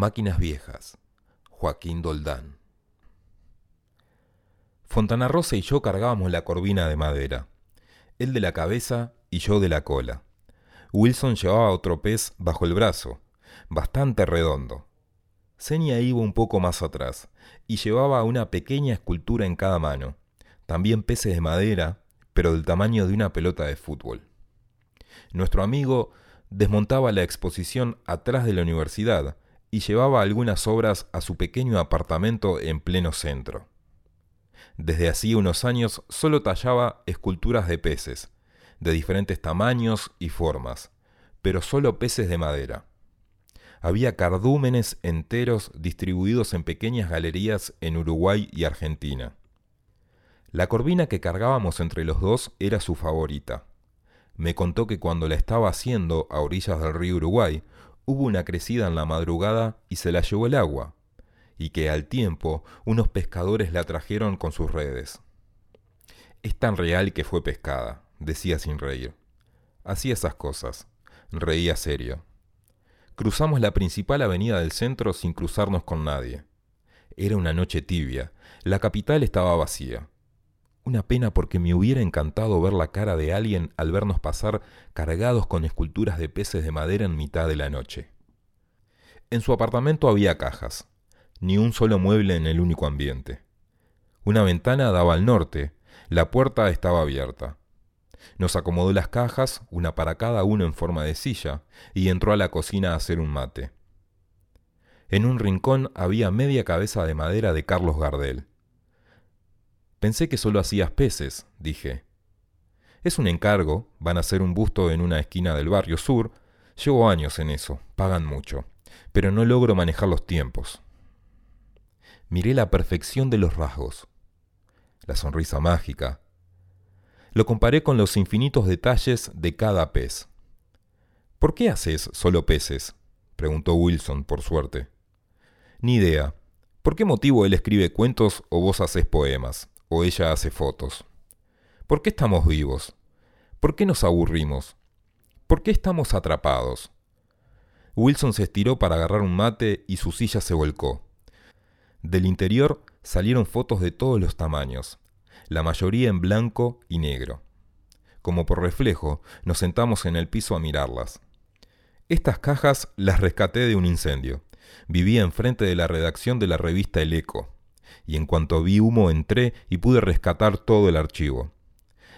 Máquinas viejas. Joaquín Doldán. Fontana Rosa y yo cargábamos la corvina de madera, él de la cabeza y yo de la cola. Wilson llevaba otro pez bajo el brazo, bastante redondo. Senia iba un poco más atrás y llevaba una pequeña escultura en cada mano, también peces de madera, pero del tamaño de una pelota de fútbol. Nuestro amigo desmontaba la exposición atrás de la universidad y llevaba algunas obras a su pequeño apartamento en pleno centro. Desde hacía unos años solo tallaba esculturas de peces, de diferentes tamaños y formas, pero solo peces de madera. Había cardúmenes enteros distribuidos en pequeñas galerías en Uruguay y Argentina. La corvina que cargábamos entre los dos era su favorita. Me contó que cuando la estaba haciendo a orillas del río Uruguay, hubo una crecida en la madrugada y se la llevó el agua, y que al tiempo unos pescadores la trajeron con sus redes. Es tan real que fue pescada, decía sin reír. Hacía esas cosas. Reía serio. Cruzamos la principal avenida del centro sin cruzarnos con nadie. Era una noche tibia. La capital estaba vacía. Una pena porque me hubiera encantado ver la cara de alguien al vernos pasar cargados con esculturas de peces de madera en mitad de la noche. En su apartamento había cajas, ni un solo mueble en el único ambiente. Una ventana daba al norte, la puerta estaba abierta. Nos acomodó las cajas, una para cada uno en forma de silla, y entró a la cocina a hacer un mate. En un rincón había media cabeza de madera de Carlos Gardel. Pensé que solo hacías peces, dije. Es un encargo, van a hacer un busto en una esquina del barrio sur. Llevo años en eso, pagan mucho, pero no logro manejar los tiempos. Miré la perfección de los rasgos, la sonrisa mágica. Lo comparé con los infinitos detalles de cada pez. ¿Por qué haces solo peces? preguntó Wilson, por suerte. Ni idea. ¿Por qué motivo él escribe cuentos o vos haces poemas? O ella hace fotos. ¿Por qué estamos vivos? ¿Por qué nos aburrimos? ¿Por qué estamos atrapados? Wilson se estiró para agarrar un mate y su silla se volcó. Del interior salieron fotos de todos los tamaños, la mayoría en blanco y negro. Como por reflejo, nos sentamos en el piso a mirarlas. Estas cajas las rescaté de un incendio. Vivía enfrente de la redacción de la revista El Eco, y en cuanto vi humo entré y pude rescatar todo el archivo.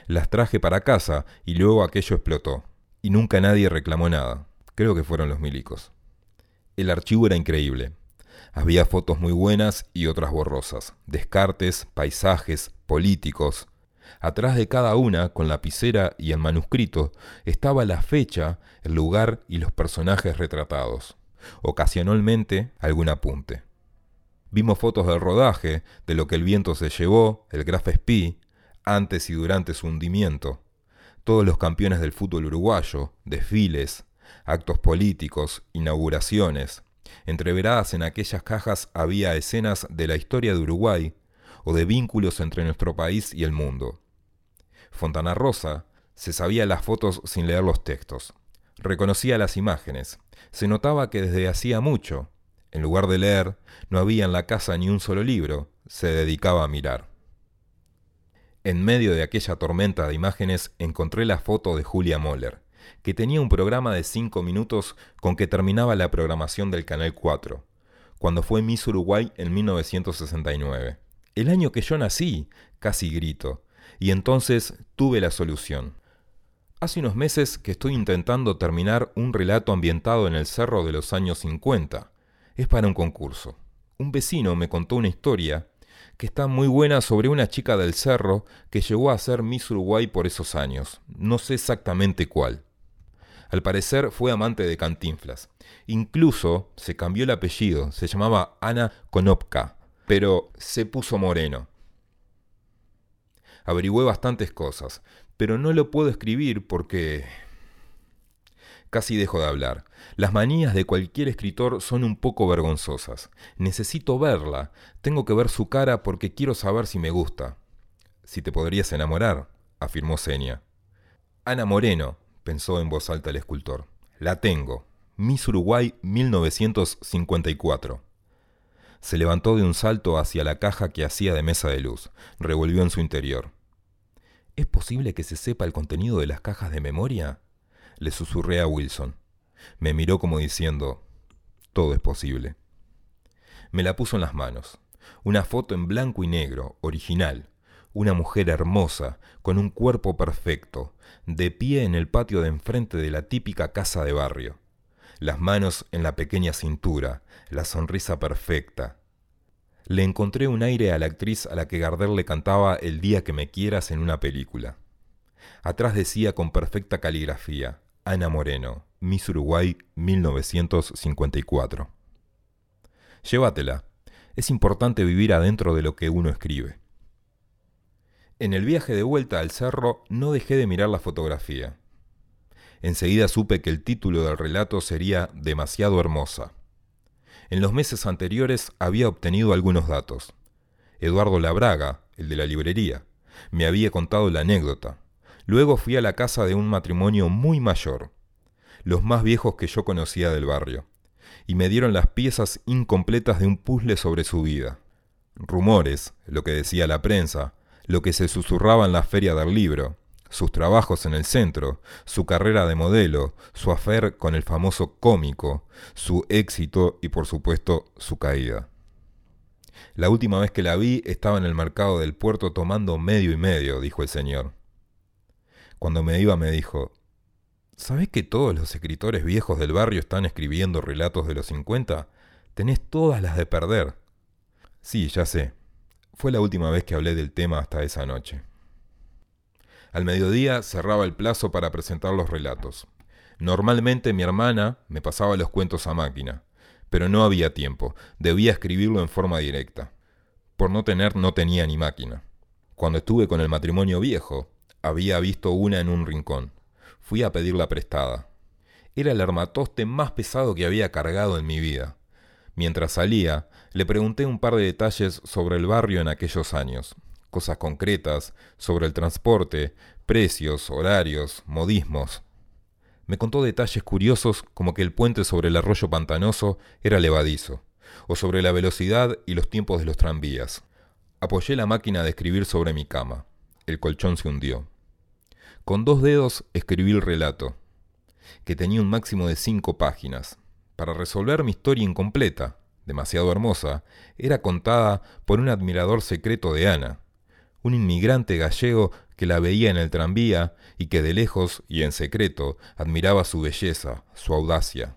Las traje para casa y luego aquello explotó, y nunca nadie reclamó nada. Creo que fueron los milicos. El archivo era increíble. Había fotos muy buenas y otras borrosas, descartes, paisajes, políticos. Atrás de cada una, con lapicera y en manuscrito, estaba la fecha, el lugar y los personajes retratados. Ocasionalmente, algún apunte. Vimos fotos del rodaje, de lo que el viento se llevó, el Graf Spee, antes y durante su hundimiento, todos los campeones del fútbol uruguayo, desfiles, actos políticos, inauguraciones, Entreveradas en aquellas cajas había escenas de la historia de Uruguay o de vínculos entre nuestro país y el mundo. Fontana Rosa se sabía las fotos sin leer los textos. Reconocía las imágenes. Se notaba que desde hacía mucho, en lugar de leer, no había en la casa ni un solo libro, se dedicaba a mirar. En medio de aquella tormenta de imágenes encontré la foto de Julia Moller, que tenía un programa de cinco minutos con que terminaba la programación del Canal 4, cuando fue Miss Uruguay en 1969. El año que yo nací, casi grito, y entonces tuve la solución. Hace unos meses que estoy intentando terminar un relato ambientado en el cerro de los años 50. Es para un concurso. Un vecino me contó una historia que está muy buena sobre una chica del cerro que llegó a ser Miss Uruguay por esos años. No sé exactamente cuál. Al parecer fue amante de Cantinflas. Incluso se cambió el apellido, se llamaba Ana Konopka, pero se puso moreno. Averigüé bastantes cosas, pero no lo puedo escribir porque... Casi dejo de hablar. Las manías de cualquier escritor son un poco vergonzosas. Necesito verla. Tengo que ver su cara porque quiero saber si me gusta. Si te podrías enamorar, afirmó Senia. Ana Moreno, pensó en voz alta el escultor. La tengo. Miss Uruguay 1954. Se levantó de un salto hacia la caja que hacía de mesa de luz, revolvió en su interior. ¿Es posible que se sepa el contenido de las cajas de memoria? Le susurré a Wilson. Me miró como diciendo, todo es posible. Me la puso en las manos. Una foto en blanco y negro, original. Una mujer hermosa, con un cuerpo perfecto, de pie en el patio de enfrente de la típica casa de barrio. Las manos en la pequeña cintura, la sonrisa perfecta. Le encontré un aire a la actriz a la que Gardel le cantaba El día que me quieras en una película. Atrás decía con perfecta caligrafía, Ana Moreno, Miss Uruguay 1954. Llévatela. Es importante vivir adentro de lo que uno escribe. En el viaje de vuelta al cerro no dejé de mirar la fotografía. Enseguida supe que el título del relato sería Demasiado hermosa. En los meses anteriores había obtenido algunos datos. Eduardo Labraga, el de la librería, me había contado la anécdota. Luego fui a la casa de un matrimonio muy mayor, los más viejos que yo conocía del barrio, y me dieron las piezas incompletas de un puzzle sobre su vida. Rumores, lo que decía la prensa, lo que se susurraba en la feria del libro, sus trabajos en el centro, su carrera de modelo, su afer con el famoso cómico, su éxito y por supuesto su caída. La última vez que la vi estaba en el mercado del puerto tomando medio y medio, dijo el señor. Cuando me iba me dijo, ¿Sabés que todos los escritores viejos del barrio están escribiendo relatos de los 50? Tenés todas las de perder. Sí, ya sé. Fue la última vez que hablé del tema hasta esa noche. Al mediodía cerraba el plazo para presentar los relatos. Normalmente mi hermana me pasaba los cuentos a máquina, pero no había tiempo, debía escribirlo en forma directa. Por no tener no tenía ni máquina. Cuando estuve con el matrimonio viejo, había visto una en un rincón. Fui a pedirla prestada. Era el armatoste más pesado que había cargado en mi vida. Mientras salía, le pregunté un par de detalles sobre el barrio en aquellos años, cosas concretas sobre el transporte, precios, horarios, modismos. Me contó detalles curiosos como que el puente sobre el arroyo pantanoso era levadizo, o sobre la velocidad y los tiempos de los tranvías. Apoyé la máquina de escribir sobre mi cama. El colchón se hundió. Con dos dedos escribí el relato, que tenía un máximo de cinco páginas. Para resolver mi historia incompleta, demasiado hermosa, era contada por un admirador secreto de Ana, un inmigrante gallego que la veía en el tranvía y que de lejos y en secreto admiraba su belleza, su audacia.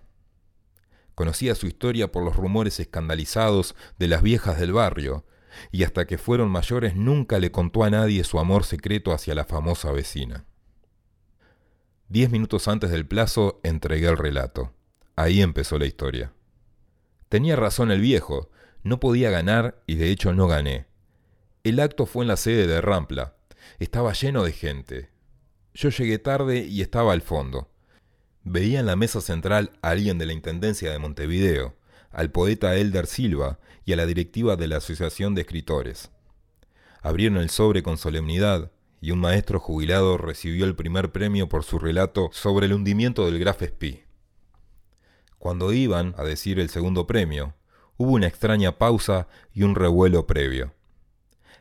Conocía su historia por los rumores escandalizados de las viejas del barrio, y hasta que fueron mayores nunca le contó a nadie su amor secreto hacia la famosa vecina. Diez minutos antes del plazo entregué el relato. Ahí empezó la historia. Tenía razón el viejo, no podía ganar y de hecho no gané. El acto fue en la sede de Rampla. Estaba lleno de gente. Yo llegué tarde y estaba al fondo. Veía en la mesa central a alguien de la Intendencia de Montevideo, al poeta Elder Silva y a la directiva de la Asociación de Escritores. Abrieron el sobre con solemnidad y un maestro jubilado recibió el primer premio por su relato sobre el hundimiento del Graf Spee. Cuando iban a decir el segundo premio, hubo una extraña pausa y un revuelo previo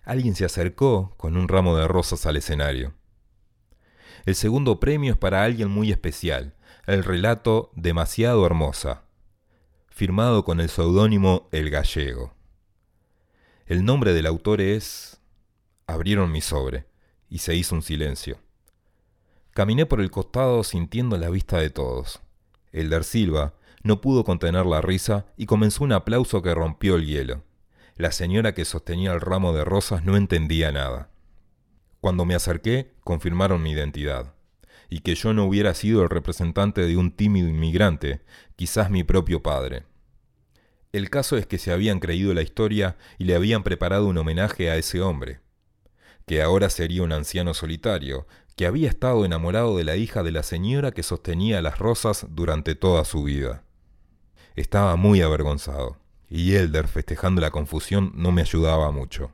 alguien se acercó con un ramo de rosas al escenario. El segundo premio es para alguien muy especial, el relato Demasiado Hermosa, firmado con el seudónimo El Gallego. El nombre del autor es... Abrieron mi sobre y se hizo un silencio. Caminé por el costado sintiendo la vista de todos. Elder Silva no pudo contener la risa y comenzó un aplauso que rompió el hielo. La señora que sostenía el ramo de rosas no entendía nada. Cuando me acerqué, confirmaron mi identidad, y que yo no hubiera sido el representante de un tímido inmigrante, quizás mi propio padre. El caso es que se habían creído la historia y le habían preparado un homenaje a ese hombre, que ahora sería un anciano solitario, que había estado enamorado de la hija de la señora que sostenía las rosas durante toda su vida. Estaba muy avergonzado y Elder, festejando la confusión, no me ayudaba mucho.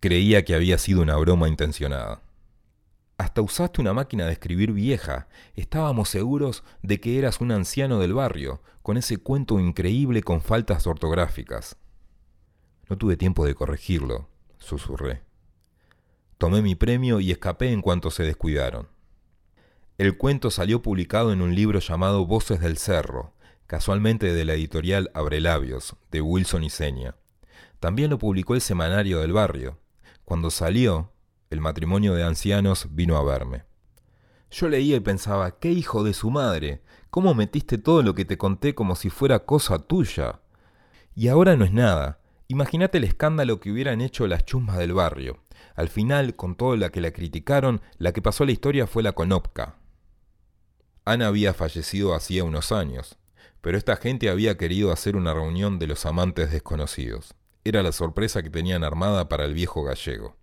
Creía que había sido una broma intencionada. Hasta usaste una máquina de escribir vieja. Estábamos seguros de que eras un anciano del barrio, con ese cuento increíble con faltas ortográficas. No tuve tiempo de corregirlo, susurré. Tomé mi premio y escapé en cuanto se descuidaron. El cuento salió publicado en un libro llamado Voces del Cerro, casualmente de la editorial Abrelabios, de Wilson y Seña. También lo publicó el semanario del barrio. Cuando salió, el matrimonio de ancianos vino a verme. Yo leía y pensaba, qué hijo de su madre, cómo metiste todo lo que te conté como si fuera cosa tuya. Y ahora no es nada. Imagínate el escándalo que hubieran hecho las chusmas del barrio. Al final, con todo la que la criticaron, la que pasó la historia fue la Conopca. Ana había fallecido hacía unos años, pero esta gente había querido hacer una reunión de los amantes desconocidos. Era la sorpresa que tenían armada para el viejo gallego.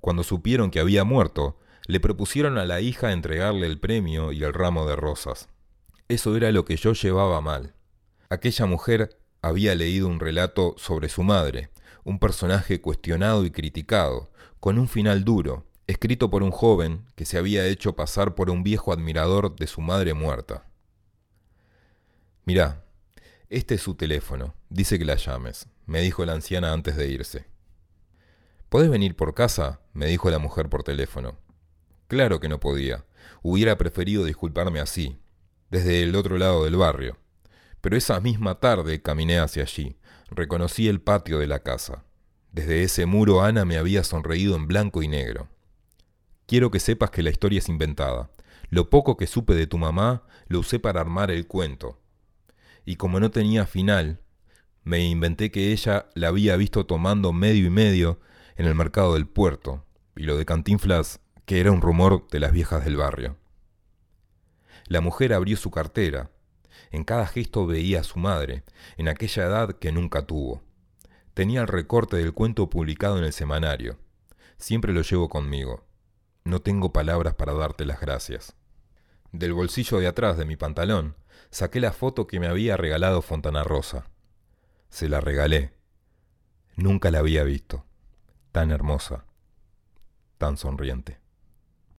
Cuando supieron que había muerto, le propusieron a la hija entregarle el premio y el ramo de rosas. Eso era lo que yo llevaba mal. Aquella mujer había leído un relato sobre su madre, un personaje cuestionado y criticado, con un final duro, escrito por un joven que se había hecho pasar por un viejo admirador de su madre muerta. Mirá, este es su teléfono, dice que la llames, me dijo la anciana antes de irse. ¿Podés venir por casa? me dijo la mujer por teléfono. Claro que no podía. Hubiera preferido disculparme así, desde el otro lado del barrio. Pero esa misma tarde caminé hacia allí. Reconocí el patio de la casa. Desde ese muro Ana me había sonreído en blanco y negro. Quiero que sepas que la historia es inventada. Lo poco que supe de tu mamá lo usé para armar el cuento. Y como no tenía final, me inventé que ella la había visto tomando medio y medio en el mercado del puerto, y lo de Cantinflas, que era un rumor de las viejas del barrio. La mujer abrió su cartera. En cada gesto veía a su madre, en aquella edad que nunca tuvo. Tenía el recorte del cuento publicado en el semanario. Siempre lo llevo conmigo. No tengo palabras para darte las gracias. Del bolsillo de atrás de mi pantalón saqué la foto que me había regalado Fontana Rosa. Se la regalé. Nunca la había visto tan hermosa, tan sonriente.